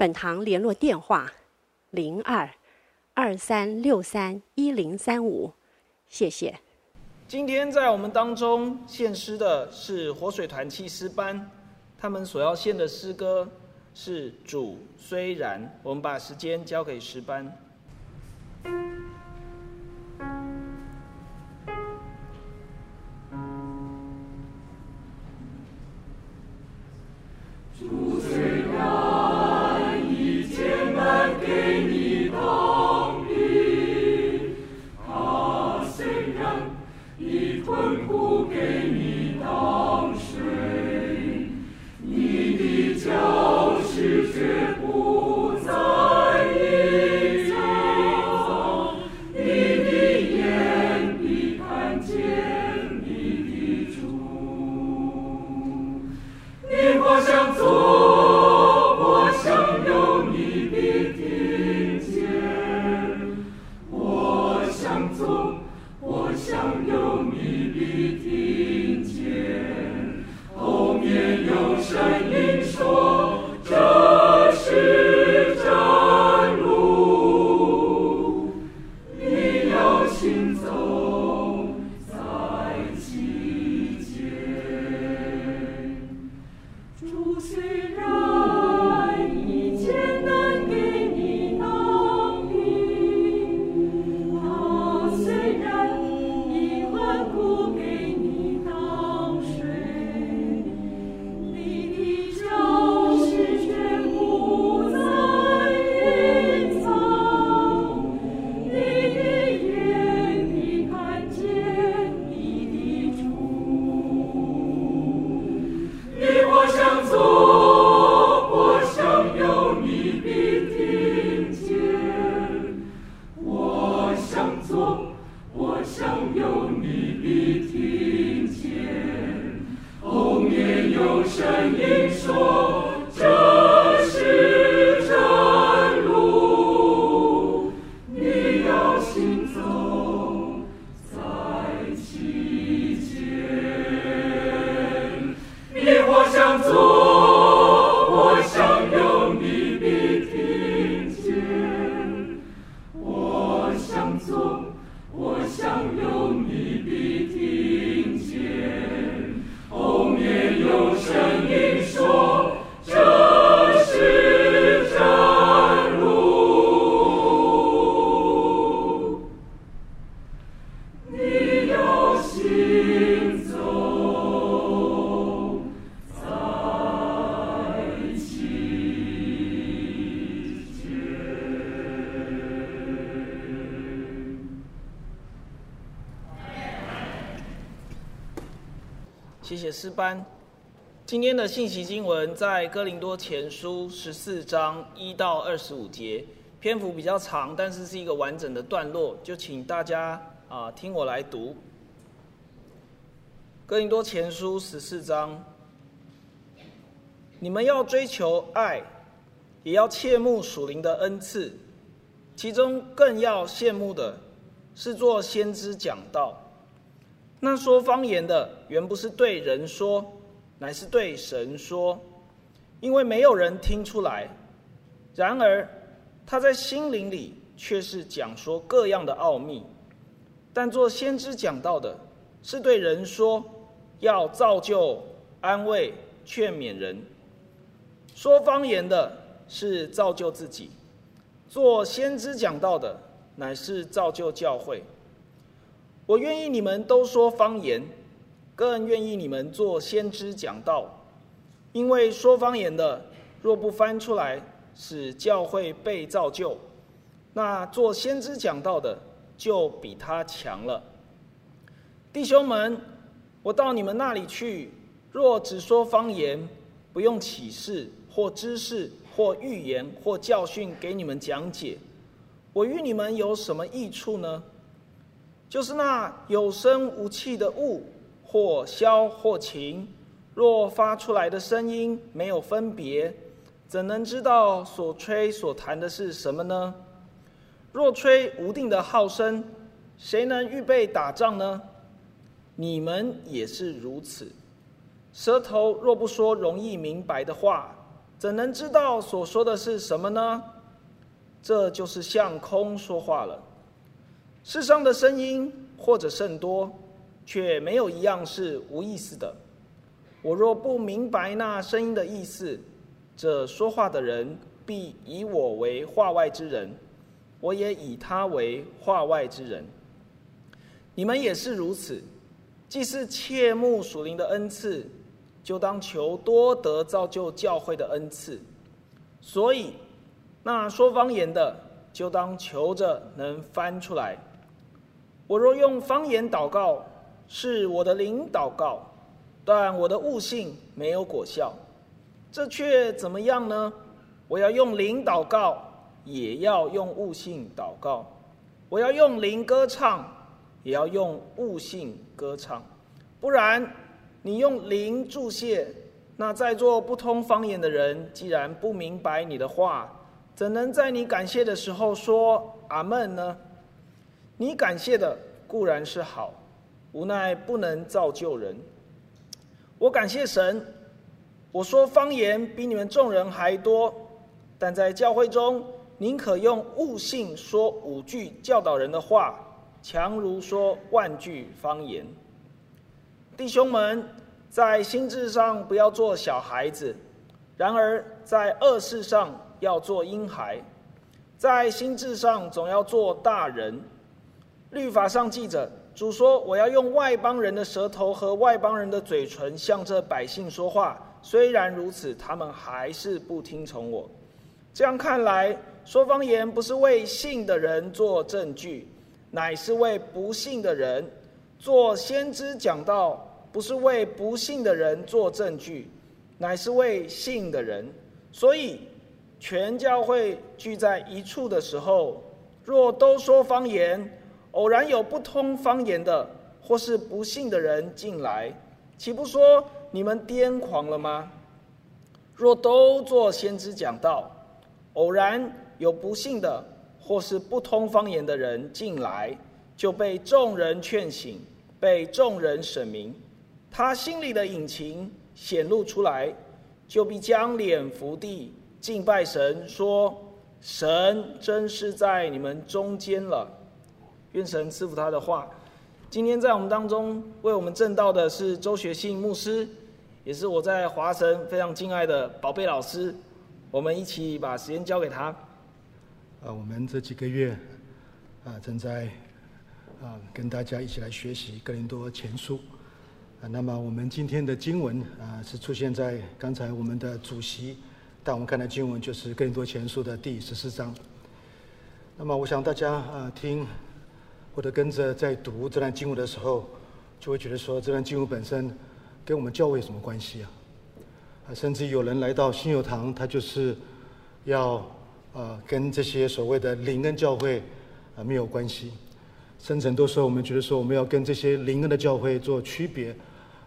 本堂联络电话：零二二三六三一零三五，谢谢。今天在我们当中献诗的是活水团契诗班，他们所要献的诗歌是“主虽然”。我们把时间交给诗班。谢谢诗班。今天的信息经文在哥林多前书十四章一到二十五节，篇幅比较长，但是是一个完整的段落，就请大家啊、听我来读。哥林多前书十四章，你们要追求爱，也要切慕属灵的恩赐，其中更要羡慕的是做先知讲道。那说方言的原不是对人说，乃是对神说，因为没有人听出来。然而他在心灵里却是讲说各样的奥秘。但做先知讲到的，是对人说，要造就、安慰、劝勉人。说方言的是造就自己，做先知讲到的，乃是造就教会。我愿意你们都说方言，更愿意你们做先知讲道，因为说方言的若不翻出来，使教会被造就，那做先知讲道的就比他强了。弟兄们，我到你们那里去，若只说方言，不用启示或知识或预言或教训给你们讲解，我与你们有什么益处呢？就是那有声无气的物，或消或晴，若发出来的声音没有分别，怎能知道所吹所弹的是什么呢？若吹无定的号声，谁能预备打仗呢？你们也是如此。舌头若不说容易明白的话，怎能知道所说的是什么呢？这就是向空说话了。世上的声音或者甚多，却没有一样是无意思的。我若不明白那声音的意思，这说话的人必以我为话外之人，我也以他为话外之人。你们也是如此，既是切慕属灵的恩赐。就当求多得造就教会的恩赐，所以那说方言的，就当求着能翻出来。我若用方言祷告，是我的灵祷告，但我的悟性没有果效，这却怎么样呢？我要用灵祷告，也要用悟性祷告；我要用灵歌唱，也要用悟性歌唱，不然。你用灵祝谢，那在座不通方言的人，既然不明白你的话，怎能在你感谢的时候说阿门呢？你感谢的固然是好，无奈不能造就人。我感谢神，我说方言比你们众人还多，但在教会中，宁可用悟性说五句教导人的话，强如说万句方言。弟兄们，在心智上不要做小孩子，然而在恶事上要做婴孩；在心智上总要做大人。律法上记着，主说：“我要用外邦人的舌头和外邦人的嘴唇向这百姓说话。”虽然如此，他们还是不听从我。这样看来，说方言不是为信的人做证据，乃是为不信的人做先知讲道。不是为不信的人做证据，乃是为信的人。所以，全教会聚在一处的时候，若都说方言，偶然有不通方言的，或是不信的人进来，岂不说你们癫狂了吗？若都做先知讲道，偶然有不信的，或是不通方言的人进来，就被众人劝醒，被众人审明。他心里的隐情显露出来，就必将脸伏地敬拜神，说：“神真是在你们中间了。”愿神赐福他的话。今天在我们当中为我们证道的是周学信牧师，也是我在华神非常敬爱的宝贝老师。我们一起把时间交给他。啊，我们这几个月啊，正在啊跟大家一起来学习哥林多前书。啊，那么我们今天的经文啊，是出现在刚才我们的主席带我们看的经文，就是《哥林多前书》的第十四章。那么，我想大家啊听或者跟着在读这段经文的时候，就会觉得说，这段经文本身跟我们教会有什么关系啊？啊，甚至有人来到新友堂，他就是要啊跟这些所谓的灵恩教会啊没有关系。甚至很多时候，我们觉得说，我们要跟这些灵恩的教会做区别。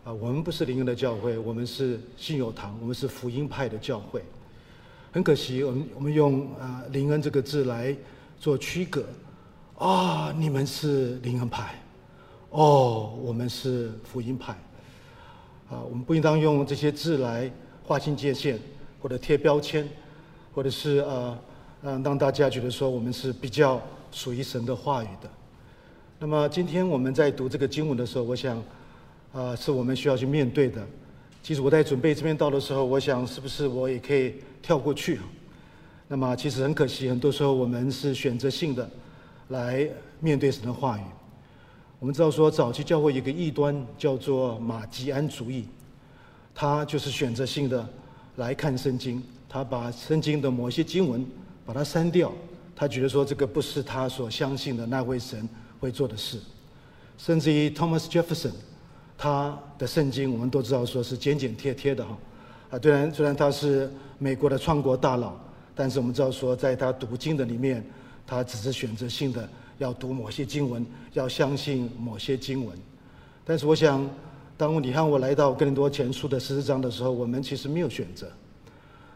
啊，我们不是灵恩的教会，我们是信友堂，我们是福音派的教会。很可惜，我们我们用啊灵恩这个字来做区隔。啊，你们是灵恩派，哦，我们是福音派。啊，我们不应当用这些字来划清界限，或者贴标签，或者是啊让让大家觉得说我们是比较属于神的话语的。那么今天我们在读这个经文的时候，我想。啊，是我们需要去面对的。其实我在准备这篇道的时候，我想是不是我也可以跳过去？那么其实很可惜，很多时候我们是选择性的来面对神的话语。我们知道说，早期教会有一个异端叫做马吉安主义，他就是选择性的来看圣经，他把圣经的某些经文把它删掉，他觉得说这个不是他所相信的那位神会做的事，甚至于 Thomas Jefferson。他的圣经我们都知道说是简简贴贴的哈，啊，虽然虽然他是美国的创国大佬，但是我们知道说，在他读经的里面，他只是选择性的要读某些经文，要相信某些经文。但是我想，当你和我来到更多前书的十四章的时候，我们其实没有选择。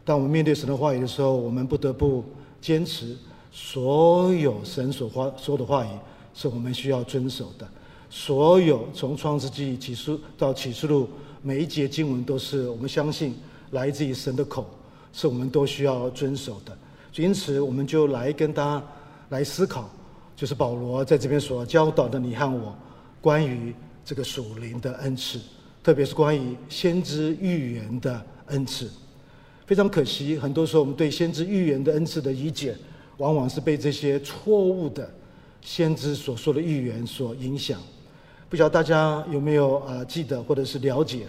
当我们面对神的话语的时候，我们不得不坚持所有神所话说的话语是我们需要遵守的。所有从创世纪起书到启示录每一节经文都是我们相信来自于神的口，是我们都需要遵守的。因此，我们就来跟他来思考，就是保罗在这边所教导的你和我，关于这个属灵的恩赐，特别是关于先知预言的恩赐。非常可惜，很多时候我们对先知预言的恩赐的理解，往往是被这些错误的先知所说的预言所影响。不晓得大家有没有啊记得或者是了解，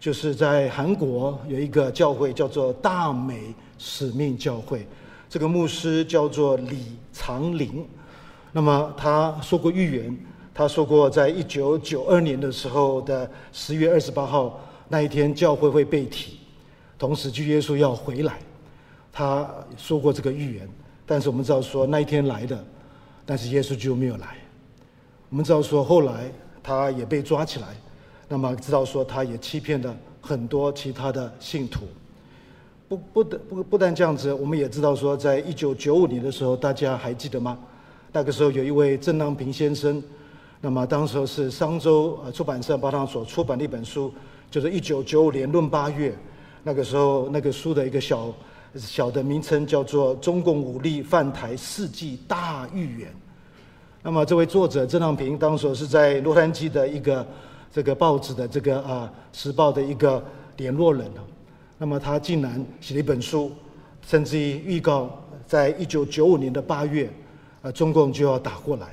就是在韩国有一个教会叫做大美使命教会，这个牧师叫做李长林。那么他说过预言，他说过在一九九二年的时候的十月二十八号那一天，教会会被提，同时，主耶稣要回来。他说过这个预言，但是我们知道说那一天来的，但是耶稣就没有来。我们知道说后来。他也被抓起来，那么知道说他也欺骗了很多其他的信徒。不不不不但这样子，我们也知道说，在一九九五年的时候，大家还记得吗？那个时候有一位郑浪平先生，那么当时是商周呃出版社帮他所出版的一本书，就是一九九五年闰八月，那个时候那个书的一个小小的名称叫做《中共武力犯台世纪大预言》。那么这位作者郑浪平当时是在洛杉矶的一个这个报纸的这个啊时报的一个联络人。那么他竟然写了一本书，甚至于预告在一九九五年的八月，呃，中共就要打过来。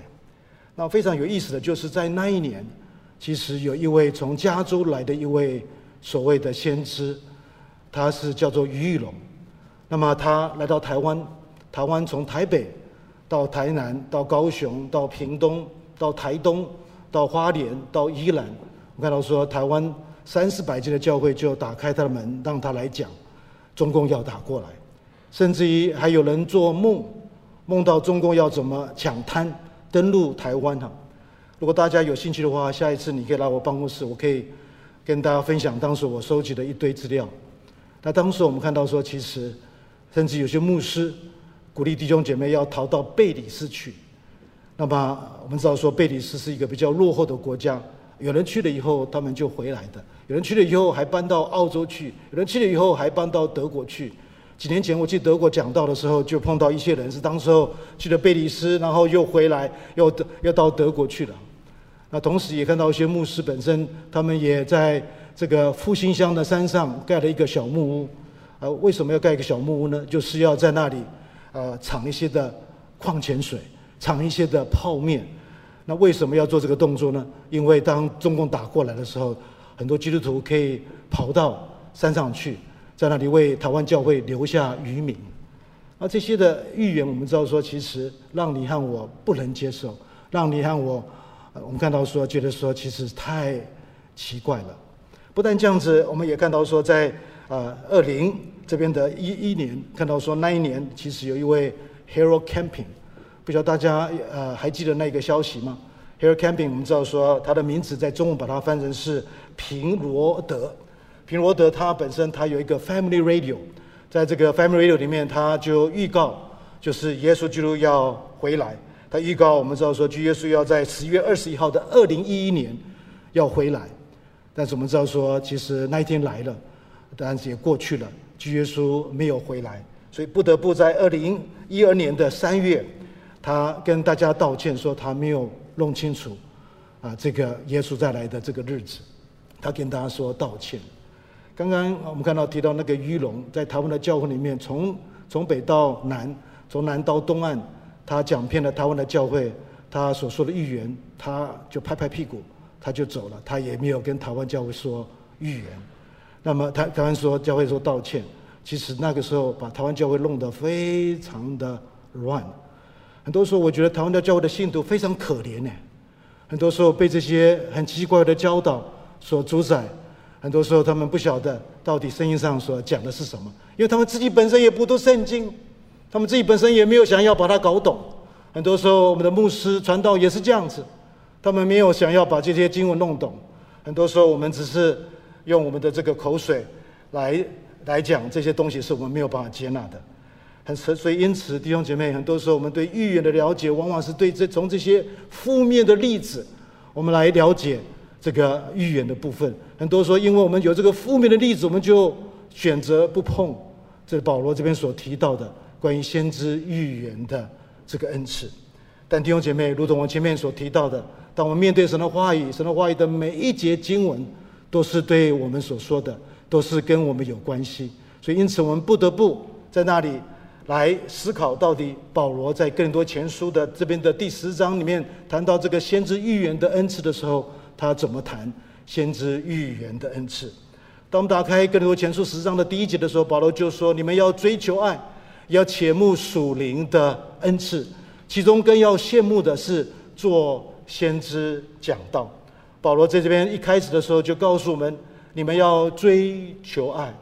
那非常有意思的就是在那一年，其实有一位从加州来的一位所谓的先知，他是叫做于玉龙。那么他来到台湾，台湾从台北。到台南，到高雄，到屏东，到台东，到花莲，到宜兰，我看到说台湾三四百间的教会就打开他的门，让他来讲，中共要打过来，甚至于还有人做梦，梦到中共要怎么抢滩登陆台湾哈。如果大家有兴趣的话，下一次你可以来我办公室，我可以跟大家分享当时我收集的一堆资料。那当时我们看到说，其实甚至有些牧师。鼓励弟兄姐妹要逃到贝里斯去。那么我们知道说，贝里斯是一个比较落后的国家。有人去了以后，他们就回来的；有人去了以后，还搬到澳洲去；有人去了以后，还搬到德国去。几年前我去德国讲道的时候，就碰到一些人是当时候去了贝里斯，然后又回来，又又到德国去了。那同时也看到一些牧师本身，他们也在这个复兴乡的山上盖了一个小木屋。啊，为什么要盖一个小木屋呢？就是要在那里。呃，藏一些的矿泉水，藏一些的泡面。那为什么要做这个动作呢？因为当中共打过来的时候，很多基督徒可以跑到山上去，在那里为台湾教会留下余民。而这些的预言，我们知道说，其实让你和我不能接受，让你和我，我们看到说，觉得说，其实太奇怪了。不但这样子，我们也看到说，在呃二零。这边的一一年看到说，那一年其实有一位 Hero Camping，不知道大家呃还记得那个消息吗？Harold Camping 我们知道说他的名字在中文把它翻成是平罗德，平罗德他本身他有一个 Family Radio，在这个 Family Radio 里面他就预告就是耶稣基督要回来，他预告我们知道说，主耶稣要在十月二十一号的二零一一年要回来，但是我们知道说其实那一天来了，但是也过去了。主耶稣没有回来，所以不得不在二零一二年的三月，他跟大家道歉说他没有弄清楚啊这个耶稣再来的这个日子，他跟大家说道歉。刚刚我们看到提到那个于龙，在台湾的教会里面，从从北到南，从南到东岸，他讲遍了台湾的教会，他所说的预言，他就拍拍屁股，他就走了，他也没有跟台湾教会说预言。那么台台湾说教会说道歉，其实那个时候把台湾教会弄得非常的乱。很多时候我觉得台湾的教会的信徒非常可怜呢，很多时候被这些很奇怪的教导所主宰，很多时候他们不晓得到底圣经上所讲的是什么，因为他们自己本身也不读圣经，他们自己本身也没有想要把它搞懂。很多时候我们的牧师传道也是这样子，他们没有想要把这些经文弄懂。很多时候我们只是用我们的这个口水来来讲这些东西，是我们没有办法接纳的。很所以因此弟兄姐妹，很多时候我们对预言的了解，往往是对这从这些负面的例子，我们来了解这个预言的部分。很多时候，因为我们有这个负面的例子，我们就选择不碰。这是保罗这边所提到的关于先知预言的这个恩赐。但弟兄姐妹，如同我前面所提到的，当我们面对神的话语，神的话语的每一节经文，都是对我们所说的，都是跟我们有关系。所以，因此我们不得不在那里。来思考到底保罗在更多前书的这边的第十章里面谈到这个先知预言的恩赐的时候，他怎么谈先知预言的恩赐？当我们打开更多前书十章的第一节的时候，保罗就说：“你们要追求爱，要切慕属灵的恩赐，其中更要羡慕的是做先知讲道。”保罗在这边一开始的时候就告诉我们：“你们要追求爱。”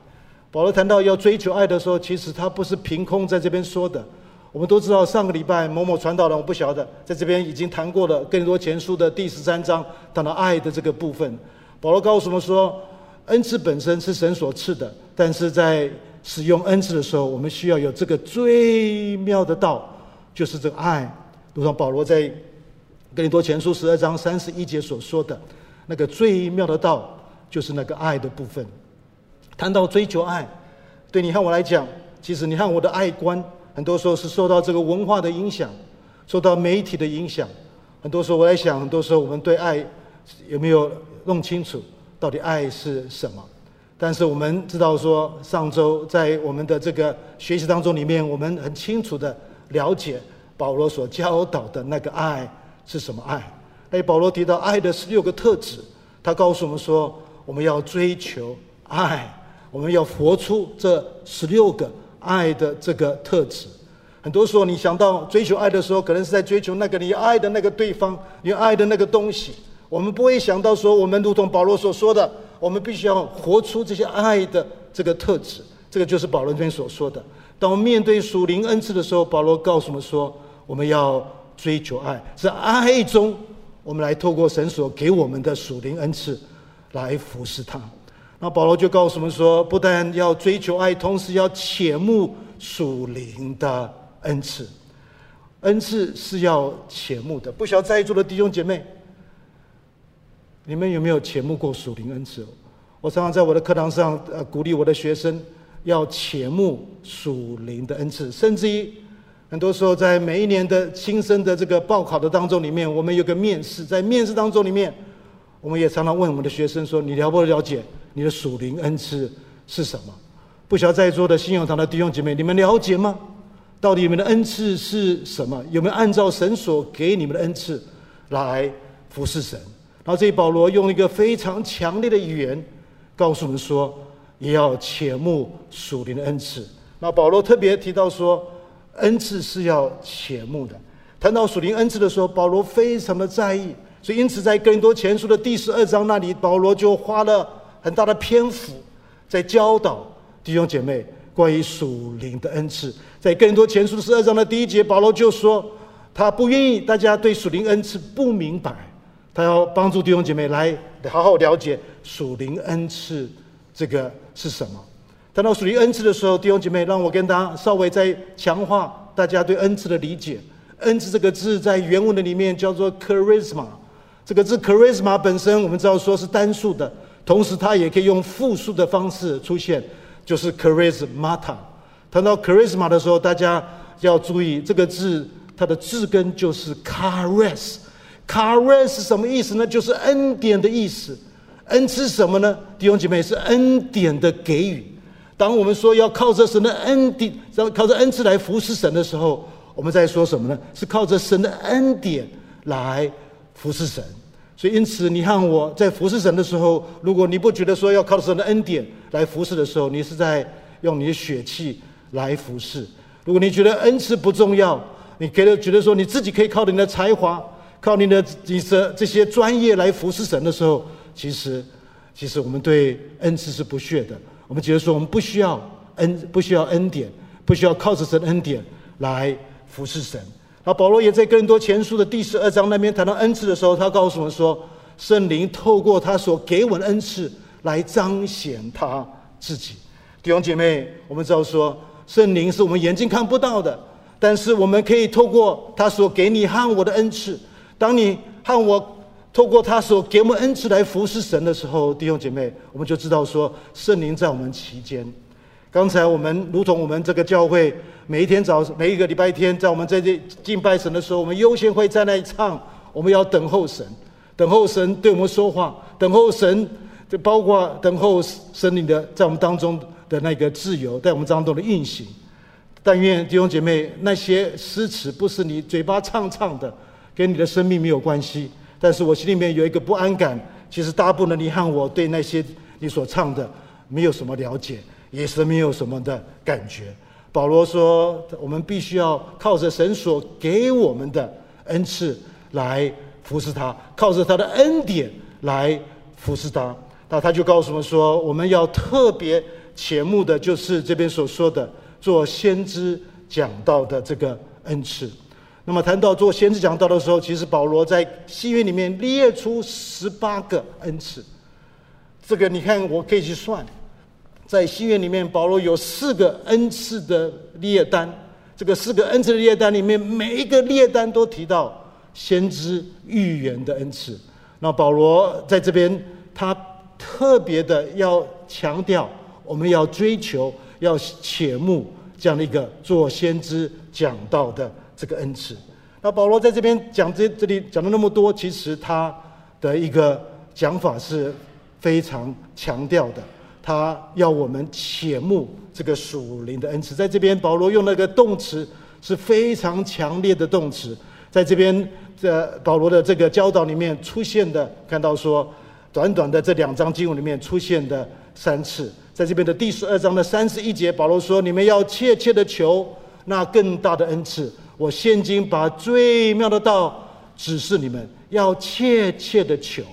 保罗谈到要追求爱的时候，其实他不是凭空在这边说的。我们都知道，上个礼拜某某传道人，我不晓得，在这边已经谈过了。哥林多前书的第十三章谈到爱的这个部分，保罗告诉我们说，恩赐本身是神所赐的，但是在使用恩赐的时候，我们需要有这个最妙的道，就是这个爱。如同保罗在哥林多前书十二章三十一节所说的，那个最妙的道，就是那个爱的部分。谈到追求爱，对你和我来讲，其实你和我的爱观，很多时候是受到这个文化的影响，受到媒体的影响。很多时候我在想，很多时候我们对爱有没有弄清楚，到底爱是什么？但是我们知道说，上周在我们的这个学习当中里面，我们很清楚的了解保罗所教导的那个爱是什么爱。哎，保罗提到爱的十六个特质，他告诉我们说，我们要追求爱。我们要活出这十六个爱的这个特质。很多时候，你想到追求爱的时候，可能是在追求那个你爱的那个对方，你爱的那个东西。我们不会想到说，我们如同保罗所说的，我们必须要活出这些爱的这个特质。这个就是保罗这边所说的。当我们面对属灵恩赐的时候，保罗告诉我们说，我们要追求爱，在爱中，我们来透过神所给我们的属灵恩赐来服侍他。那保罗就告诉我们说，不但要追求爱，同时要切慕属灵的恩赐。恩赐是要切慕的。不晓得在座的弟兄姐妹，你们有没有切慕过属灵恩赐？我常常在我的课堂上，呃，鼓励我的学生要切慕属灵的恩赐。甚至于，很多时候在每一年的新生的这个报考的当中里面，我们有个面试，在面试当中里面，我们也常常问我们的学生说：“你了不了解？”你的属灵恩赐是什么？不晓得在座的信仰堂的弟兄姐妹，你们了解吗？到底你们的恩赐是什么？有没有按照神所给你们的恩赐来服侍神？然后这里保罗用一个非常强烈的语言告诉我们说，也要切慕属灵的恩赐。那保罗特别提到说，恩赐是要切慕的。谈到属灵恩赐的时候，保罗非常的在意，所以因此在哥林多前书的第十二章那里，保罗就花了。很大的篇幅在教导弟兄姐妹关于属灵的恩赐，在更多前书的十二章的第一节，保罗就说他不愿意大家对属灵恩赐不明白，他要帮助弟兄姐妹来好好了解属灵恩赐这个是什么。谈到属灵恩赐的时候，弟兄姐妹，让我跟大家稍微再强化大家对恩赐的理解。恩赐这个字在原文的里面叫做 charisma，这个字 charisma 本身我们知道说是单数的。同时，它也可以用复数的方式出现，就是 charismata。谈到 charisma 的时候，大家要注意这个字，它的字根就是 charis。charis 是什么意思呢？就是恩典的意思。恩赐什么呢？弟兄姐妹，是恩典的给予。当我们说要靠着神的恩典，要靠着恩赐来服侍神的时候，我们在说什么呢？是靠着神的恩典来服侍神。所以，因此，你看我在服侍神的时候，如果你不觉得说要靠神的恩典来服侍的时候，你是在用你的血气来服侍。如果你觉得恩赐不重要，你觉得觉得说你自己可以靠你的才华、靠你的你的这些专业来服侍神的时候，其实其实我们对恩赐是不屑的。我们觉得说，我们不需要恩，不需要恩典，不需要靠着神恩典来服侍神。然后保罗也在哥林多前书的第十二章那边谈到恩赐的时候，他告诉我们说，圣灵透过他所给我们的恩赐来彰显他自己。弟兄姐妹，我们知道说，圣灵是我们眼睛看不到的，但是我们可以透过他所给你和我的恩赐，当你和我。透过他所给我们恩赐来服侍神的时候，弟兄姐妹，我们就知道说圣灵在我们其间。刚才我们如同我们这个教会，每一天早每一个礼拜天，在我们在这敬拜神的时候，我们优先会在那里唱，我们要等候神，等候神对我们说话，等候神，就包括等候神灵的在我们当中的那个自由，在我们当中的运行。但愿弟兄姐妹，那些诗词不是你嘴巴唱唱的，跟你的生命没有关系。但是我心里面有一个不安感，其实大部分你和我对那些你所唱的没有什么了解，也是没有什么的感觉。保罗说，我们必须要靠着神所给我们的恩赐来服侍他，靠着他的恩典来服侍他。那他就告诉我们说，我们要特别切慕的，就是这边所说的做先知讲道的这个恩赐。那么谈到做先知讲道的时候，其实保罗在新约里面列出十八个恩赐。这个你看，我可以去算，在新约里面，保罗有四个恩赐的列单。这个四个恩赐的列单里面，每一个列单都提到先知预言的恩赐。那保罗在这边，他特别的要强调，我们要追求，要切慕这样的一个做先知讲道的。这个恩赐，那保罗在这边讲这这里讲了那么多，其实他的一个讲法是非常强调的，他要我们切慕这个属灵的恩赐。在这边，保罗用那个动词是非常强烈的动词，在这边这保罗的这个教导里面出现的，看到说短短的这两章经文里面出现的三次，在这边的第十二章的三十一节，保罗说：“你们要切切的求那更大的恩赐。”我现今把最妙的道指示你们，要切切的求。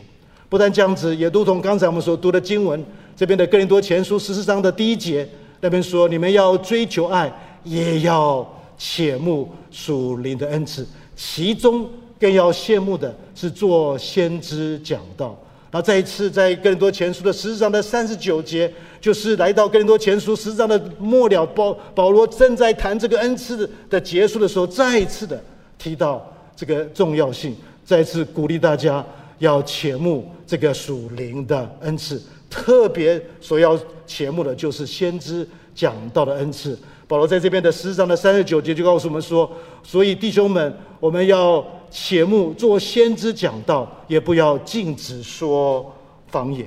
不但这样子，也如同刚才我们所读的经文，这边的哥林多前书十四章的第一节，那边说：你们要追求爱，也要切慕属灵的恩赐，其中更要羡慕的是做先知讲道。然后再一次，在哥林多前书的十四章的三十九节，就是来到哥林多前书十四章的末了，保保罗正在谈这个恩赐的结束的时候，再一次的提到这个重要性，再次鼓励大家要切慕这个属灵的恩赐，特别所要切慕的就是先知讲道的恩赐。保罗在这边的十四章的三十九节就告诉我们说：所以弟兄们，我们要。切慕做先知讲道，也不要禁止说方言。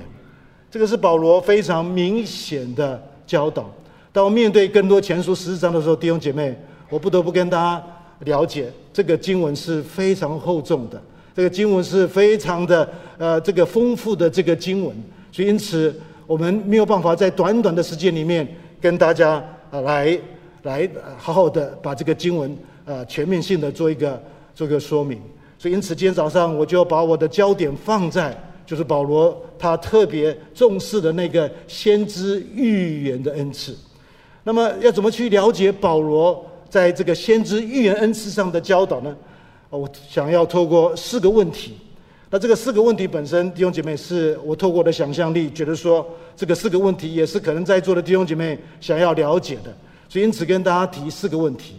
这个是保罗非常明显的教导。当面对更多前书十四章的时候，弟兄姐妹，我不得不跟大家了解，这个经文是非常厚重的，这个经文是非常的呃这个丰富的这个经文。所以因此，我们没有办法在短短的时间里面跟大家啊来来好好的把这个经文啊全面性的做一个。做个说明，所以因此今天早上我就把我的焦点放在，就是保罗他特别重视的那个先知预言的恩赐。那么要怎么去了解保罗在这个先知预言恩赐上的教导呢？我想要透过四个问题。那这个四个问题本身，弟兄姐妹，是我透过我的想象力觉得说，这个四个问题也是可能在座的弟兄姐妹想要了解的。所以因此跟大家提四个问题。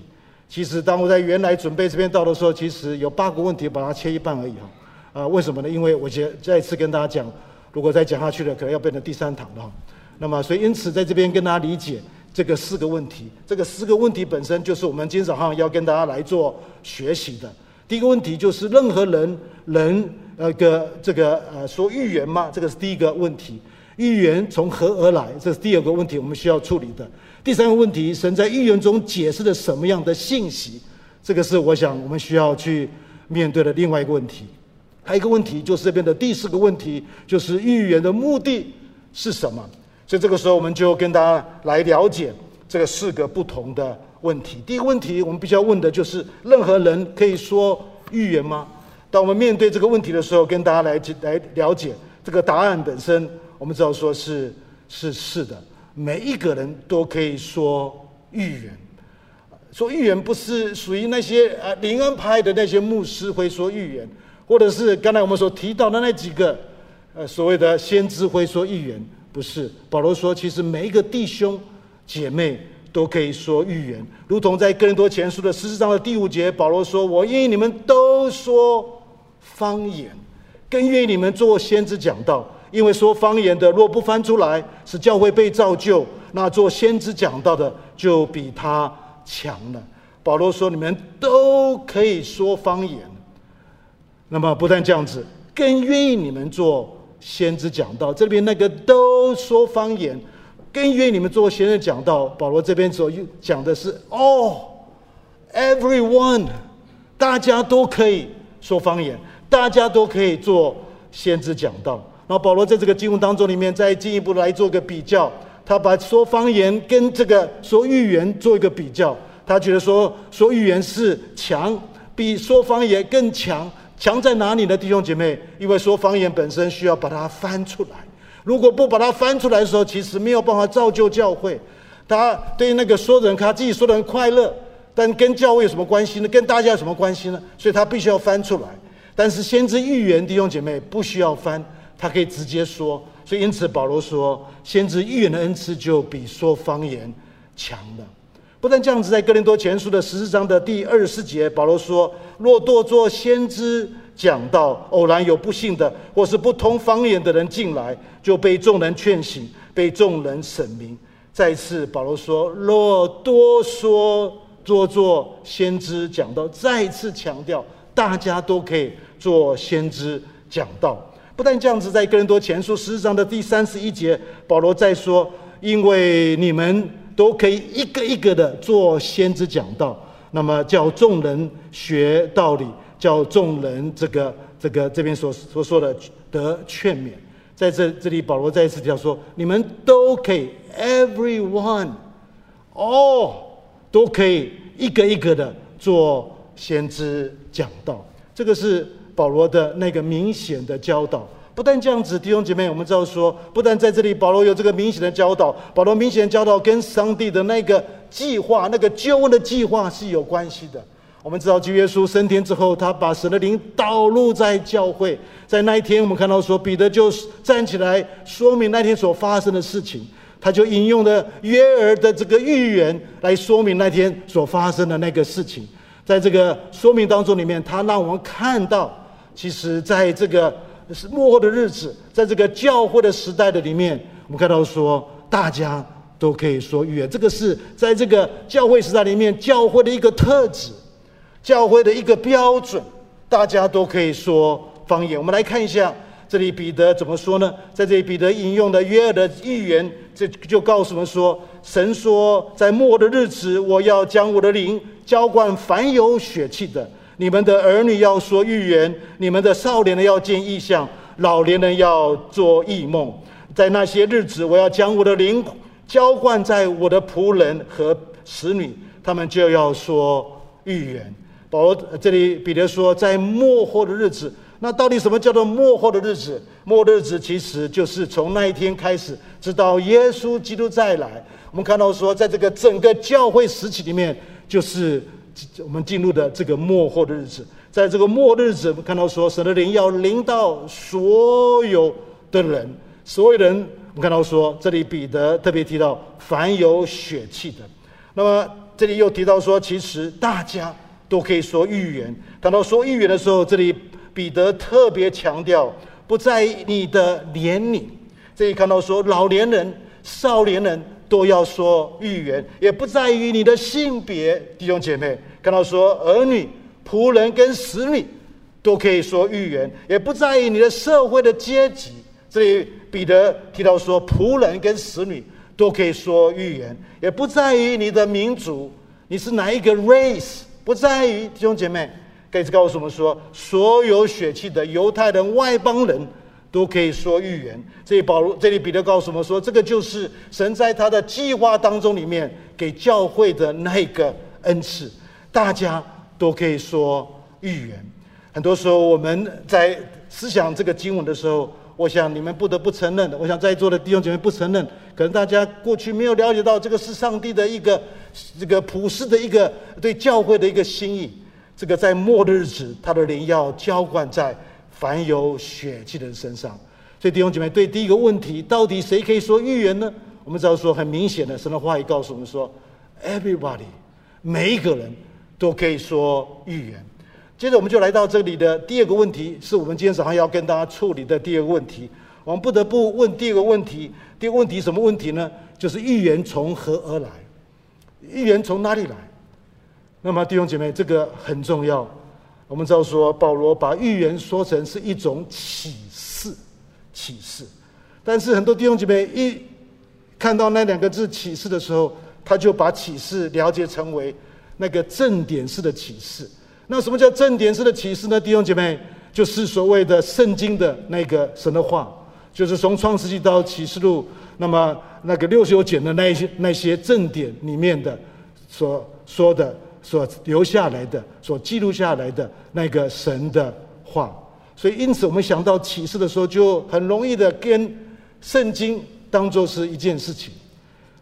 其实，当我在原来准备这边道的时候，其实有八个问题，把它切一半而已哈。啊，为什么呢？因为我先再次跟大家讲，如果再讲下去了，可能要变成第三堂了哈。那么，所以因此在这边跟大家理解这个四个问题，这个四个问题本身就是我们今天早上要跟大家来做学习的。第一个问题就是，任何人人那个这个呃说预言吗？这个是第一个问题。预言从何而来？这是第二个问题，我们需要处理的。第三个问题，神在预言中解释了什么样的信息？这个是我想我们需要去面对的另外一个问题。还有一个问题，就是这边的第四个问题，就是预言的目的是什么？所以这个时候，我们就跟大家来了解这个四个不同的问题。第一个问题，我们必须要问的就是：任何人可以说预言吗？当我们面对这个问题的时候，跟大家来解来了解这个答案本身。我们知道说是是是的，每一个人都可以说预言。说预言不是属于那些呃灵恩派的那些牧师会说预言，或者是刚才我们所提到的那几个呃所谓的先知会说预言，不是。保罗说，其实每一个弟兄姐妹都可以说预言，如同在哥林多前书的十四章的第五节，保罗说：“我愿意你们都说方言，更愿意你们做先知讲道，因为说方言的若不翻出来，使教会被造就，那做先知讲道的就比他。”强了，保罗说：“你们都可以说方言。那么不但这样子，更愿意你们做先知讲道。这边那个都说方言，更愿意你们做先知讲道。保罗这边所讲的是哦，everyone，大家都可以说方言，大家都可以做先知讲道。然后保罗在这个经文当中里面，再进一步来做个比较。”他把说方言跟这个说预言做一个比较，他觉得说说预言是强，比说方言更强。强在哪里呢？弟兄姐妹，因为说方言本身需要把它翻出来，如果不把它翻出来的时候，其实没有办法造就教会。他对那个说的人，他自己说的很快乐，但跟教会有什么关系呢？跟大家有什么关系呢？所以他必须要翻出来。但是先知预言，弟兄姐妹不需要翻，他可以直接说。所以，因此保罗说，先知预言的恩赐就比说方言强了。不但这样子，在哥林多前书的十四章的第二十四节，保罗说：“若多做先知讲道，偶然有不信的或是不通方言的人进来，就被众人劝醒，被众人审明。”再次，保罗说：“若多说多做先知讲道，再次强调，大家都可以做先知讲道。”不但这样子，在哥林多前书十四章的第三十一节，保罗在说：“因为你们都可以一个一个的做先知讲道，那么叫众人学道理，叫众人这个这个这边所所说的得劝勉。”在这这里，保罗再一次提到说：“你们都可以，everyone，哦，都可以一个一个的做先知讲道。”这个是。保罗的那个明显的教导，不但这样子，弟兄姐妹，我们知道说，不但在这里，保罗有这个明显的教导，保罗明显的教导跟上帝的那个计划、那个救恩的计划是有关系的。我们知道，基耶稣升天之后，他把神的灵导入在教会，在那一天，我们看到说，彼得就站起来说明那天所发生的事情，他就引用了约珥的这个预言来说明那天所发生的那个事情，在这个说明当中里面，他让我们看到。其实，在这个是末后的日子，在这个教会的时代的里面，我们看到说，大家都可以说预言。这个是在这个教会时代里面，教会的一个特质，教会的一个标准，大家都可以说方言。我们来看一下这里彼得怎么说呢？在这里彼得引用的约尔的预言，这就告诉我们说，神说，在末的日子，我要将我的灵浇灌凡有血气的。你们的儿女要说预言，你们的少年人要见异象，老年人要做异梦。在那些日子，我要将我的灵浇灌在我的仆人和使女，他们就要说预言。保罗这里彼得说，在末后的日子，那到底什么叫做末后的日子？末日子其实就是从那一天开始，直到耶稣基督再来。我们看到说，在这个整个教会时期里面，就是。我们进入的这个末后的日子，在这个末日子，我们看到说，神的灵要临到所有的人，所有人，我们看到说，这里彼得特别提到凡有血气的。那么这里又提到说，其实大家都可以说预言。谈到说预言的时候，这里彼得特别强调，不在你的年龄。这里看到说，老年人、少年人。都要说预言，也不在于你的性别，弟兄姐妹。看到说儿女、仆人跟使女都可以说预言，也不在于你的社会的阶级。这里彼得提到说，仆人跟使女都可以说预言，也不在于你的民族，你是哪一个 race，不在于弟兄姐妹。可以告诉我们说，所有血气的犹太人、外邦人。都可以说预言。这里保罗，这里彼得告诉我们说，这个就是神在他的计划当中里面给教会的那个恩赐，大家都可以说预言。很多时候我们在思想这个经文的时候，我想你们不得不承认，我想在座的弟兄姐妹不承认，可能大家过去没有了解到这个是上帝的一个这个普世的一个对教会的一个心意。这个在末的日子，他的灵要浇灌在凡有血气的人身上。所以弟兄姐妹，对第一个问题，到底谁可以说预言呢？我们只要说很明显的，神的话语告诉我们说，everybody，每一个人都可以说预言。接着我们就来到这里的第二个问题，是我们今天早上要跟大家处理的第二个问题。我们不得不问第二个问题：第二个问题什么问题呢？就是预言从何而来？预言从哪里来？那么弟兄姐妹，这个很重要。我们知道说，保罗把预言说成是一种启示，启示。但是很多弟兄姐妹一看到那两个字“启示”的时候，他就把启示了解成为那个正点式的启示。那什么叫正点式的启示呢？弟兄姐妹，就是所谓的圣经的那个神的话，就是从创世纪到启示录，那么那个六十九卷的那一些那些正点里面的所说的、所留下来的、所记录下来的那个神的话。所以，因此我们想到启示的时候，就很容易的跟圣经当做是一件事情。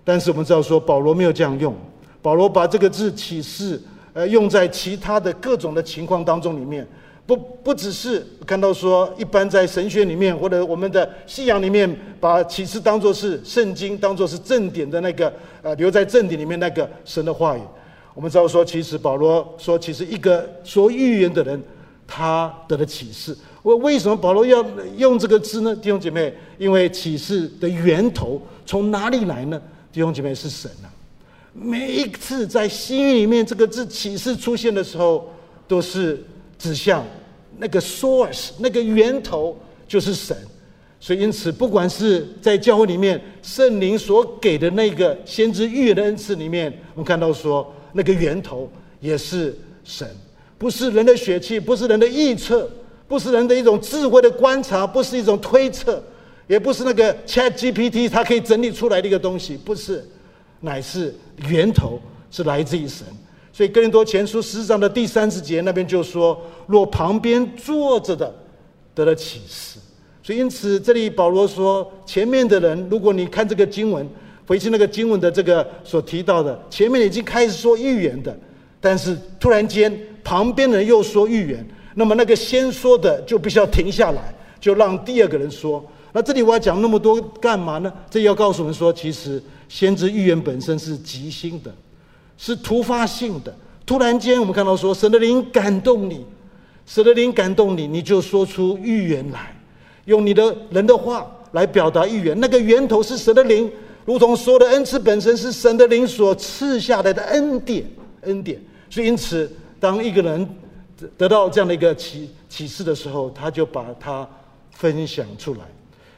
但是我们知道说，保罗没有这样用，保罗把这个字启示。呃，用在其他的各种的情况当中里面，不不只是看到说，一般在神学里面或者我们的信仰里面，把启示当作是圣经，当作是正典的那个呃，留在正典里面那个神的话语。我们知道说，其实保罗说，其实一个说预言的人，他得了启示。为为什么保罗要用这个字呢？弟兄姐妹，因为启示的源头从哪里来呢？弟兄姐妹，是神啊。每一次在新约里面这个字启示出现的时候，都是指向那个 source，那个源头就是神。所以因此，不管是在教会里面圣灵所给的那个先知预言的恩赐里面，我们看到说那个源头也是神，不是人的血气，不是人的臆测，不是人的一种智慧的观察，不是一种推测，也不是那个 ChatGPT 它可以整理出来的一个东西，不是。乃是源头是来自于神，所以哥林多前书十章的第三十节那边就说：若旁边坐着的得了启示，所以因此这里保罗说，前面的人，如果你看这个经文，回去那个经文的这个所提到的，前面已经开始说预言的，但是突然间旁边的人又说预言，那么那个先说的就必须要停下来，就让第二个人说。那这里我要讲那么多干嘛呢？这要告诉我们说，其实。先知预言本身是即兴的，是突发性的。突然间，我们看到说，神的灵感动你，神的灵感动你，你就说出预言来，用你的人的话来表达预言。那个源头是神的灵，如同所有的恩赐本身是神的灵所赐下来的恩典，恩典。所以，因此，当一个人得到这样的一个启启示的时候，他就把它分享出来。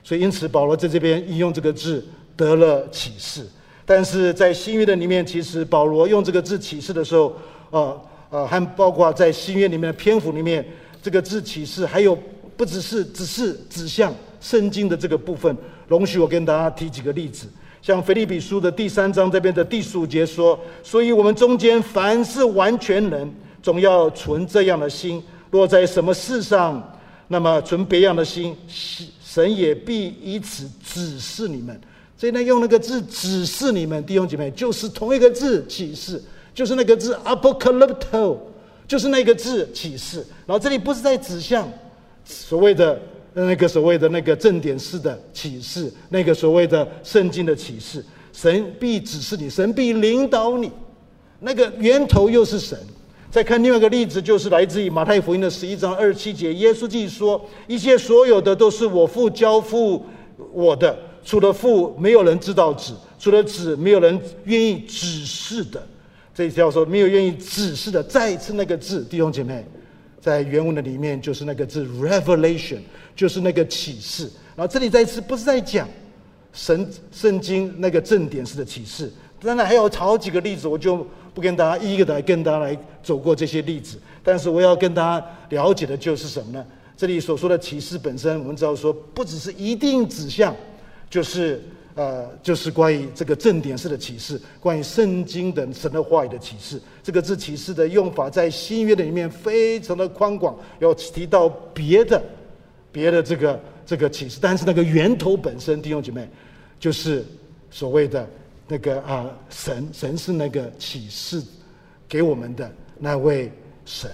所以，因此，保罗在这边引用这个字。得了启示，但是在新约的里面，其实保罗用这个字启示的时候，呃呃，还包括在新约里面的篇幅里面，这个字启示还有不只是只是指向圣经的这个部分。容许我跟大家提几个例子，像腓利比书的第三章这边的第十五节说：“所以我们中间凡是完全人，总要存这样的心；若在什么事上，那么存别样的心，神也必以此指示你们。”所以呢，用那个字指示你们弟兄姐妹，就是同一个字启示，就是那个字 apocalypto，就是那个字启示。然后这里不是在指向所谓的那个所谓的那个正典式的启示，那个所谓的圣经的启示。神必指示你，神必领导你，那个源头又是神。再看另外一个例子，就是来自于马太福音的十一章二十七节，耶稣记说：“一切所有的都是我父交付我的。”除了父，没有人知道子；除了子，没有人愿意指示的。这一条说没有愿意指示的。再一次那个字，弟兄姐妹，在原文的里面就是那个字 “revelation”，就是那个启示。然后这里再次不是在讲神圣经那个正典式的启示，当然还有好几个例子，我就不跟大家一一的来跟大家来走过这些例子。但是我要跟大家了解的就是什么呢？这里所说的启示本身，我们知道说不只是一定指向。就是呃，就是关于这个正典式的启示，关于圣经的神的话语的启示。这个字启示的用法在新约的里面非常的宽广，要提到别的、别的这个这个启示，但是那个源头本身，弟兄姐妹，就是所谓的那个啊神，神是那个启示给我们的那位神。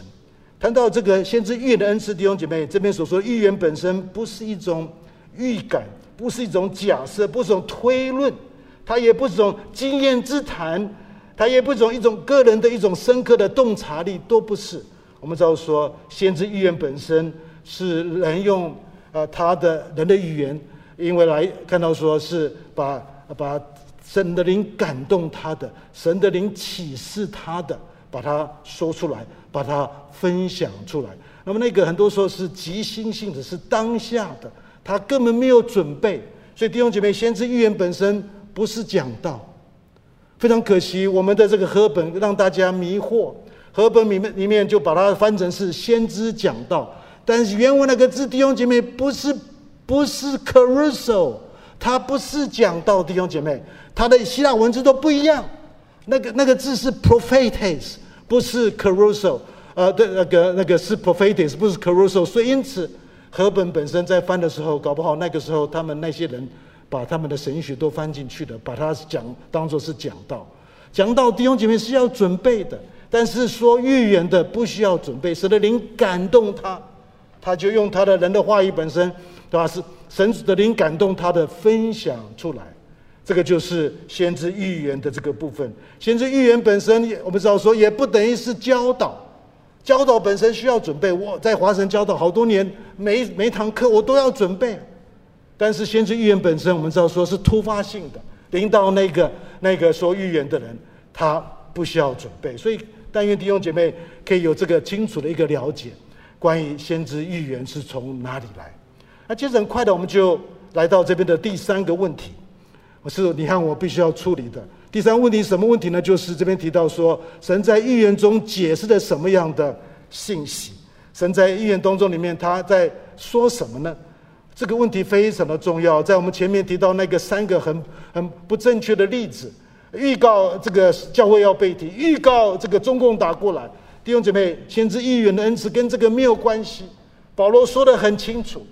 谈到这个先知预言的恩赐，弟兄姐妹，这边所说预言本身不是一种预感，不是一种假设，不是一种推论，它也不是一种经验之谈，它也不是一种个人的一种深刻的洞察力，都不是。我们知道说，先知预言本身是人用。呃，他的人的语言，因为来看到说是把把神的灵感动他的，神的灵启示他的，把它说出来，把它分享出来。那么那个很多时候是即兴性的，是当下的，他根本没有准备。所以弟兄姐妹，先知预言本身不是讲道，非常可惜，我们的这个和本让大家迷惑，和本里面里面就把它翻成是先知讲道。但是原文那个字，弟兄姐妹不是不是 carousel，它不是讲道，弟兄姐妹，它的希腊文字都不一样。那个那个字是 prophetes，不是 carousel，呃，对，那个那个是 prophetes，不是 carousel。所以因此，课本本身在翻的时候，搞不好那个时候他们那些人把他们的神学都翻进去的，把它讲当做是讲道。讲道弟兄姐妹是要准备的，但是说预言的不需要准备，使得灵感动他。他就用他的人的话语本身，对吧？是神的灵感动他的分享出来，这个就是先知预言的这个部分。先知预言本身，我们知道说也不等于是教导，教导本身需要准备。我在华神教导好多年，每每堂课我都要准备。但是先知预言本身，我们知道说是突发性的，临到那个那个说预言的人，他不需要准备。所以但愿弟兄姐妹可以有这个清楚的一个了解。关于先知预言是从哪里来？那接着很快的，我们就来到这边的第三个问题，我是你看我必须要处理的第三问题什么问题呢？就是这边提到说，神在预言中解释的什么样的信息？神在预言当中里面他在说什么呢？这个问题非常的重要。在我们前面提到那个三个很很不正确的例子，预告这个教会要被提，预告这个中共打过来。弟兄姐妹，先知预言的恩赐跟这个没有关系，保罗说得很清楚。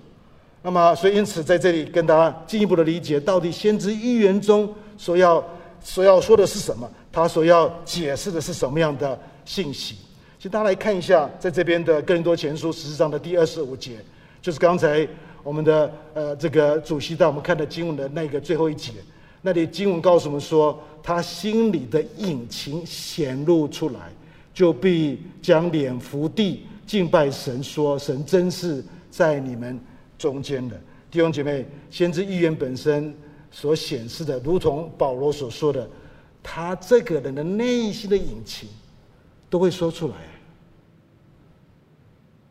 那么，所以因此在这里跟大家进一步的理解，到底先知预言中所要所要说的是什么？他所要解释的是什么样的信息？请大家来看一下，在这边的更多前书十四章的第二十五节，就是刚才我们的呃这个主席带我们看的经文的那个最后一节，那里经文告诉我们说，他心里的隐情显露出来。就必将脸伏地敬拜神，说：“神真是在你们中间的弟兄姐妹。”先知预言本身所显示的，如同保罗所说的，他这个人的内心的隐情都会说出来。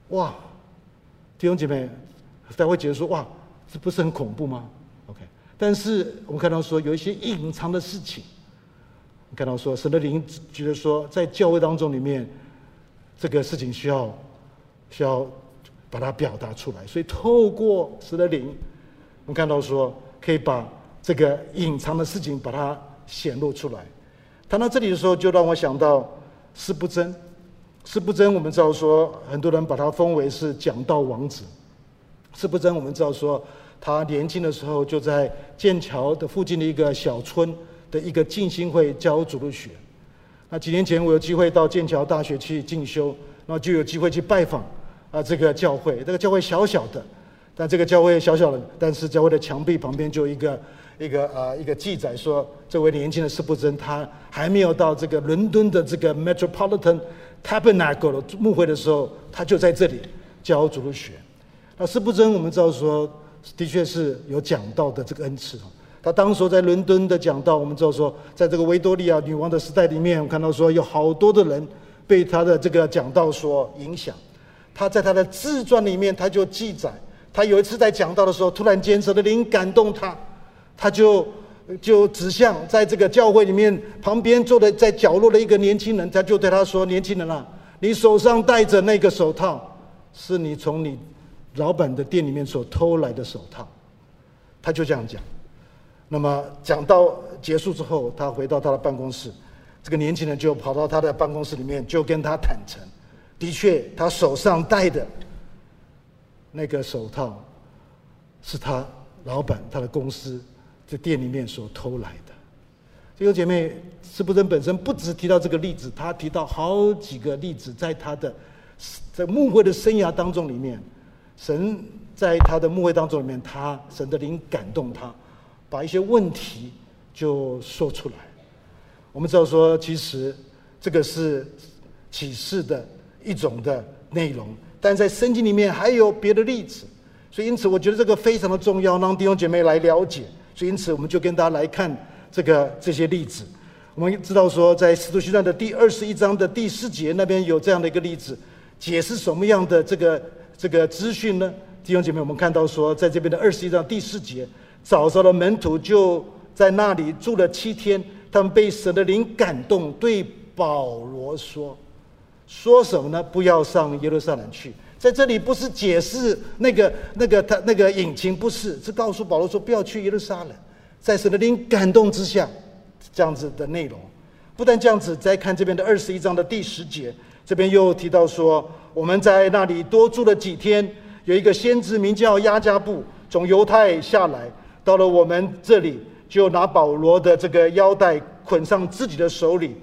哇，弟兄姐妹，大家会觉得说：“哇，这不是很恐怖吗？”OK，但是我们看到说有一些隐藏的事情。看到说，神的灵觉得说，在教会当中里面，这个事情需要需要把它表达出来。所以透过神的灵，我们看到说，可以把这个隐藏的事情把它显露出来。谈到这里的时候，就让我想到司布真。司布真，我们知道说，很多人把他封为是讲道王子。司布真，我们知道说，他年轻的时候就在剑桥的附近的一个小村。的一个浸信会教主日学。那几年前我有机会到剑桥大学去进修，然后就有机会去拜访啊这个教会。这个教会小小的，但这个教会小小的，但是教会的墙壁旁边就一个一个呃一个记载说，这位年轻的司布真他还没有到这个伦敦的这个 Metropolitan Tabernacle 的牧会的时候，他就在这里教主日学。那司布真我们知道说，的确是有讲道的这个恩赐。他当时在伦敦的讲道，我们知道说，在这个维多利亚女王的时代里面，我看到说有好多的人被他的这个讲道所影响。他在他的自传里面，他就记载，他有一次在讲道的时候，突然间神的灵感动他，他就就指向在这个教会里面旁边坐的在角落的一个年轻人，他就对他说：“年轻人啊，你手上戴着那个手套，是你从你老板的店里面所偷来的手套。”他就这样讲。那么讲到结束之后，他回到他的办公室，这个年轻人就跑到他的办公室里面，就跟他坦诚，的确，他手上戴的那个手套是他老板他的公司在店里面所偷来的。弟兄姐妹，司布真本身不只提到这个例子，他提到好几个例子，在他的在牧会的生涯当中里面，神在他的牧会当中里面，他神的灵感动他，把一些问题就说出来。我们知道说，其实这个是启示的一种的内容，但在圣经里面还有别的例子，所以因此我觉得这个非常的重要，让弟兄姐妹来了解。所以因此我们就跟大家来看。这个这些例子，我们知道说，在《使徒行传》的第二十一章的第四节那边有这样的一个例子，解释什么样的这个这个资讯呢？弟兄姐妹，我们看到说，在这边的二十一章第四节，早上的门徒就在那里住了七天，他们被神的灵感动，对保罗说：“说什么呢？不要上耶路撒冷去。”在这里不是解释那个那个他那个隐情，不是，是告诉保罗说不要去耶路撒冷。在神的灵感动之下，这样子的内容，不但这样子，再看这边的二十一章的第十节，这边又提到说，我们在那里多住了几天，有一个先知名叫押迦布，从犹太下来，到了我们这里，就拿保罗的这个腰带捆上自己的手里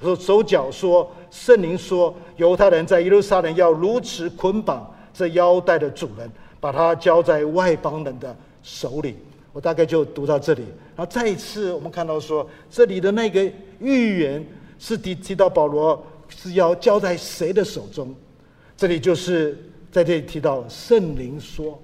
和手脚，说圣灵说，犹太人在耶路撒冷要如此捆绑这腰带的主人，把他交在外邦人的手里。我大概就读到这里，然后再一次我们看到说，这里的那个预言是提提到保罗是要交在谁的手中？这里就是在这里提到圣灵说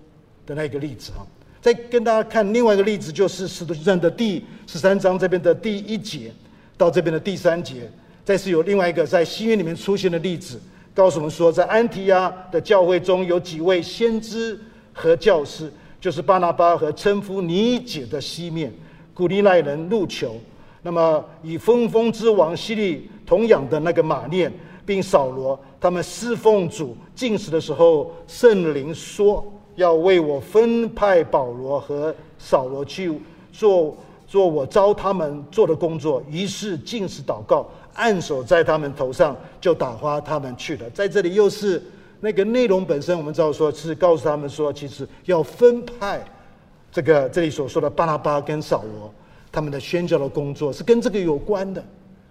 的那个例子啊。再跟大家看另外一个例子，就是使徒行传的第十三章这边的第一节到这边的第三节，再是有另外一个在新约里面出现的例子，告诉我们说，在安提亚的教会中有几位先知和教师。就是巴拿巴和称呼尼姐的西面，古利奈人路求，那么与分封之王西利同养的那个马念，并扫罗，他们侍奉主进食的时候，圣灵说要为我分派保罗和扫罗去做做我招他们做的工作，于是禁食祷告，按手在他们头上，就打发他们去了。在这里又是。那个内容本身，我们知道说是告诉他们说，其实要分派这个这里所说的巴拉巴跟扫罗他们的宣教的工作是跟这个有关的。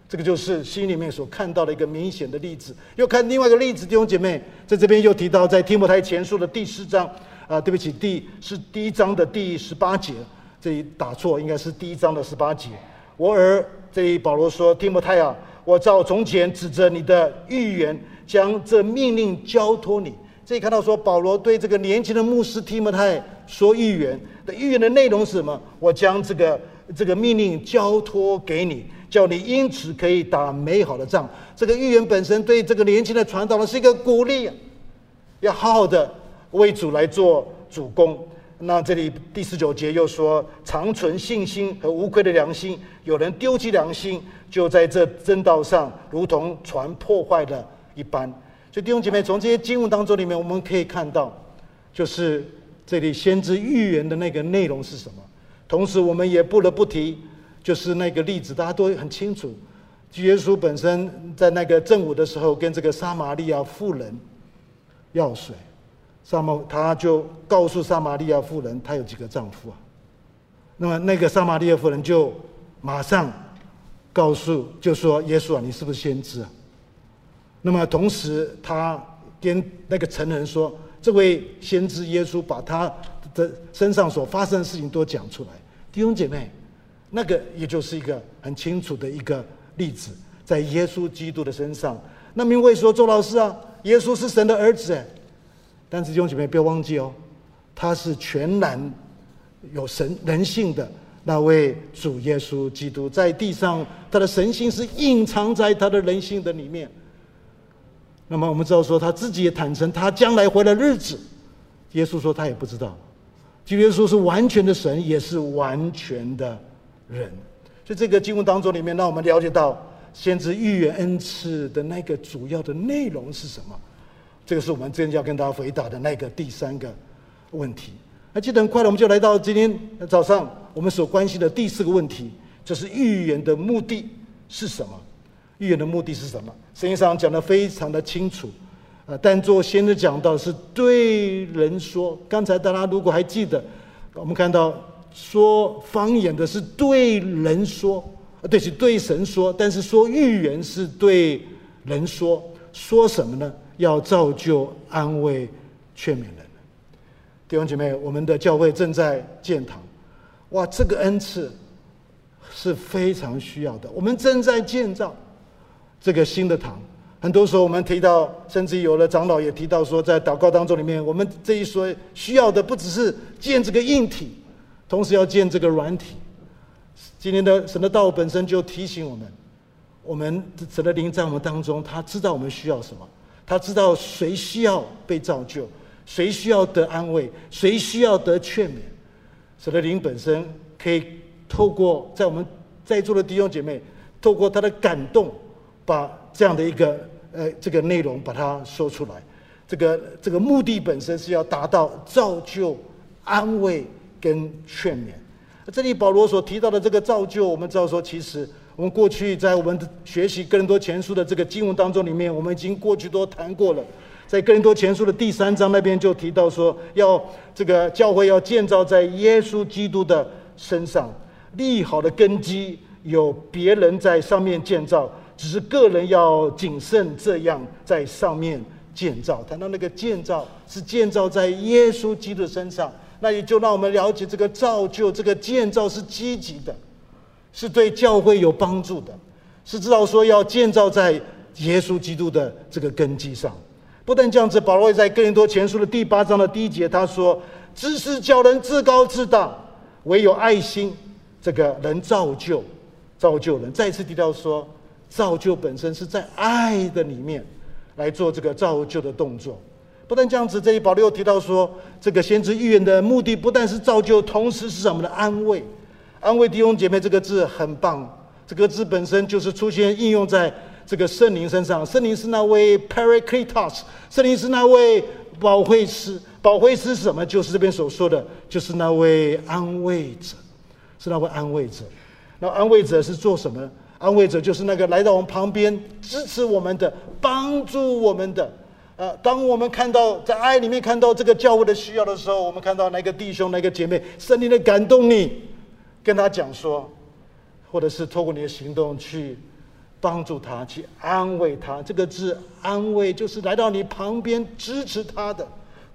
这个就是心里面所看到的一个明显的例子。又看另外一个例子，弟兄姐妹，在这边又提到在提摩太前书的第四章啊，对不起，第是第一章的第十八节，这里打错，应该是第一章的十八节。我儿，这里保罗说，提摩太啊，我照从前指着你的预言。将这命令交托你。这里看到说，保罗对这个年轻的牧师提摩太说预言的预言的内容是什么？我将这个这个命令交托给你，叫你因此可以打美好的仗。这个预言本身对这个年轻的传道人是一个鼓励，要好好的为主来做主攻。那这里第十九节又说，长存信心和无愧的良心，有人丢弃良心，就在这正道上如同船破坏的。一般，所以弟兄姐妹，从这些经文当中里面，我们可以看到，就是这里先知预言的那个内容是什么。同时，我们也不得不提，就是那个例子，大家都很清楚。耶稣本身在那个正午的时候，跟这个撒玛利亚妇人要水，撒摩他就告诉撒玛利亚妇人，她有几个丈夫啊？那么那个撒玛利亚妇人就马上告诉，就说：“耶稣啊，你是不是先知啊？”那么同时，他跟那个城人说：“这位先知耶稣把他的身上所发生的事情都讲出来。”弟兄姐妹，那个也就是一个很清楚的一个例子，在耶稣基督的身上。那么因为说周老师啊，耶稣是神的儿子，但是弟兄姐妹不要忘记哦，他是全然有神人性的那位主耶稣基督，在地上他的神性是隐藏在他的人性的里面。那么我们知道说，他自己也坦诚，他将来回来日子，耶稣说他也不知道。就耶稣是完全的神，也是完全的人。所以这个经文当中里面，让我们了解到先知预言恩赐的那个主要的内容是什么？这个是我们今天要跟大家回答的那个第三个问题。那记得很快的，我们就来到今天早上我们所关心的第四个问题，就是预言的目的是什么？预言的目的是什么？圣经上讲的非常的清楚，啊，但做先知讲到是对人说。刚才大家如果还记得，我们看到说方言的是对人说，啊，对，是对神说；但是说预言是对人说，说什么呢？要造就、安慰、劝勉人。弟兄姐妹，我们的教会正在建堂，哇，这个恩赐是非常需要的。我们正在建造这个新的堂。很多时候，我们提到，甚至有的长老也提到说，在祷告当中里面，我们这一说需要的不只是建这个硬体，同时要建这个软体。今天的神的道本身就提醒我们，我们神的灵在我们当中，他知道我们需要什么，他知道谁需要被造就，谁需要得安慰，谁需要得劝勉。神的灵本身可以透过在我们在座的弟兄姐妹，透过他的感动，把这样的一个呃这个内容把它说出来。这个这个目的本身是要达到造就、安慰跟劝勉。这里保罗所提到的这个造就，我们知道说，其实我们过去在我们学习哥林多前书的这个经文当中里面，我们已经过去都谈过了。在哥林多前书的第三章那边就提到说，要这个教会要建造在耶稣基督的身上，立好的根基，有别人在上面建造。只是个人要谨慎这样在上面建造。谈到那个建造是建造在耶稣基督身上，那也就让我们了解这个造就、这个建造是积极的，是对教会有帮助的，是知道说要建造在耶稣基督的这个根基上。不但这样子，保罗在哥林多前书的第八章的第一节他说：“知识叫人自高自大，唯有爱心，这个能造就，造就人。”再次提到说。造就本身是在爱的里面来做这个造就的动作。不但这样子，这里保罗又提到说，这个先知预言的目的不但是造就，同时是什么的安慰。安慰弟兄姐妹这个字很棒，这个字本身就是出现应用在这个圣灵身上。圣灵是那位 Parakletos，圣灵是那位保惠师。保惠师是什么？就是这边所说的，就是那位安慰者，是那位安慰者。那安慰者是做什么？安慰者就是那个来到我们旁边支持我们的、帮助我们的。呃，当我们看到在爱里面看到这个教会的需要的时候，我们看到那个弟兄、那个姐妹，圣灵的感动你，跟他讲说，或者是透过你的行动去帮助他、去安慰他。这个字“安慰”就是来到你旁边支持他的、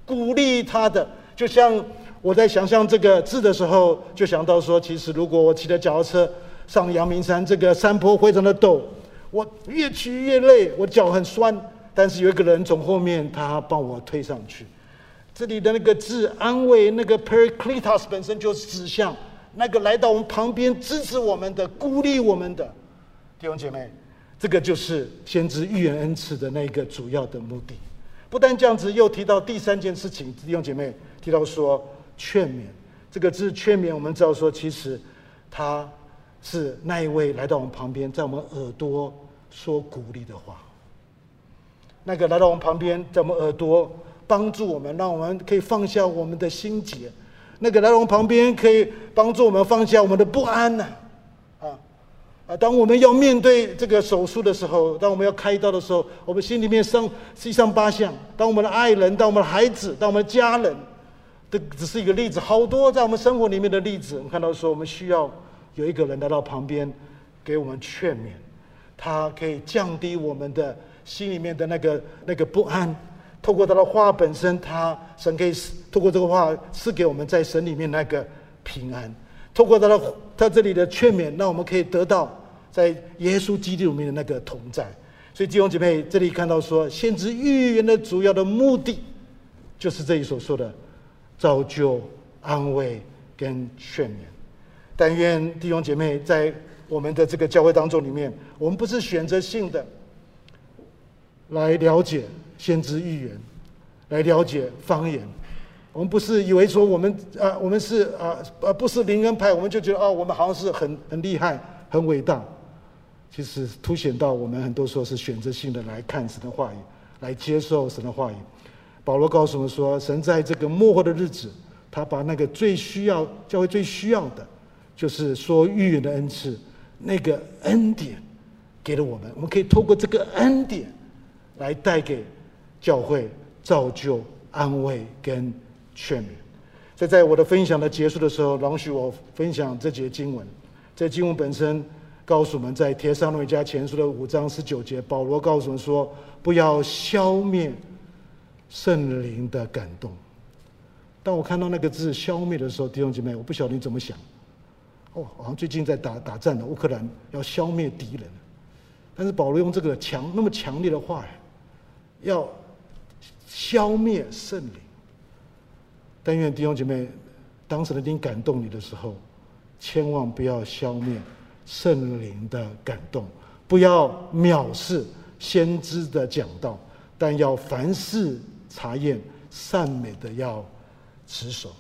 鼓励他的。就像我在想象这个字的时候，就想到说，其实如果我骑着脚踏车。上阳明山这个山坡非常的陡，我越骑越累，我脚很酸。但是有一个人从后面，他帮我推上去。这里的那个字“安慰”，那个 pericletus 本身就是指向那个来到我们旁边支持我们的、鼓励我们的弟兄姐妹。这个就是先知预言恩赐的那个主要的目的。不但这样子，又提到第三件事情，弟兄姐妹提到说劝勉。这个字“劝勉”，我们知道说，其实他。是那一位来到我们旁边，在我们耳朵说鼓励的话。那个来到我们旁边，在我们耳朵帮助我们，让我们可以放下我们的心结。那个来到我们旁边，可以帮助我们放下我们的不安呐。啊啊！当我们要面对这个手术的时候，当我们要开刀的时候，我们心里面上七上八下。当我们的爱人，当我们的孩子，当我们的家人，这只是一个例子，好多在我们生活里面的例子。我们看到说，我们需要。有一个人来到旁边，给我们劝勉，他可以降低我们的心里面的那个那个不安。透过他的话本身，他神可以透过这个话赐给我们在神里面那个平安。透过他的他这里的劝勉，让我们可以得到在耶稣基督里面的那个同在。所以弟兄姐妹，这里看到说，先知预言的主要的目的，就是这里所说的造就、安慰跟劝勉。但愿弟兄姐妹在我们的这个教会当中里面，我们不是选择性的来了解先知预言，来了解方言。我们不是以为说我们啊，我们是啊啊，不是灵恩派，我们就觉得啊，我们好像是很很厉害、很伟大。其实凸显到我们很多时候是选择性的来看神的话语，来接受神的话语。保罗告诉我们说，神在这个末后的日子，他把那个最需要教会最需要的。就是说预言的恩赐，那个恩典给了我们，我们可以透过这个恩典来带给教会造就、安慰跟劝勉。所以在我的分享的结束的时候，容许我分享这节经文。这经文本身告诉我们在《帖撒罗尼迦前书》的五章十九节，保罗告诉我们说：“不要消灭圣灵的感动。”当我看到那个字“消灭”的时候，弟兄姐妹，我不晓得你怎么想。哦，好像最近在打打仗的乌克兰要消灭敌人，但是保罗用这个强那么强烈的话，要消灭圣灵。但愿弟兄姐妹，当时的灵感动你的时候，千万不要消灭圣灵的感动，不要藐视先知的讲道，但要凡事查验善美的要持守。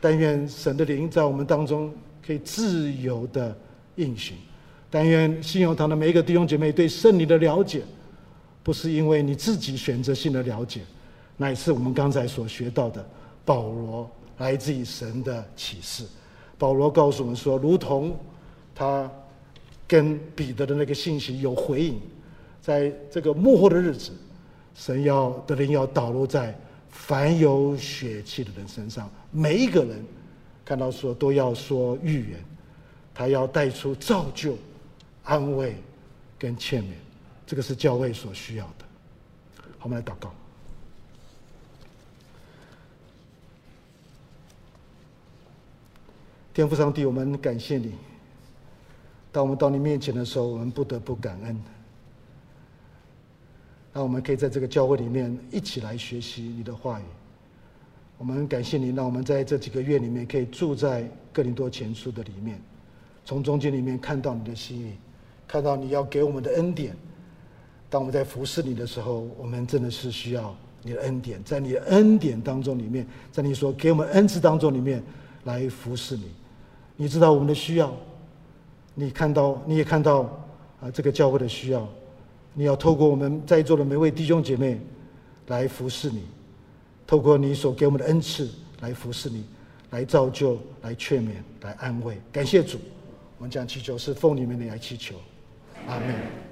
但愿神的灵在我们当中。可以自由的运行，但愿信友堂的每一个弟兄姐妹对圣灵的了解，不是因为你自己选择性的了解，乃是我们刚才所学到的保罗来自于神的启示。保罗告诉我们说，如同他跟彼得的那个信息有回应，在这个幕后的日子，神要的灵要导入在凡有血气的人身上，每一个人。看到说都要说预言，他要带出造就、安慰跟劝勉，这个是教会所需要的。好，我们来祷告。天父上帝，我们感谢你。当我们到你面前的时候，我们不得不感恩。让我们可以在这个教会里面一起来学习你的话语。我们感谢你，让我们在这几个月里面可以住在哥林多前书的里面，从中间里面看到你的心意，看到你要给我们的恩典。当我们在服侍你的时候，我们真的是需要你的恩典，在你的恩典当中里面，在你所给我们恩赐当中里面来服侍你。你知道我们的需要，你看到你也看到啊这个教会的需要，你要透过我们在座的每位弟兄姐妹来服侍你。透过你所给我们的恩赐来服侍你，来造就，来劝勉，来安慰。感谢主，我们讲祈求是奉你们来祈求，阿门。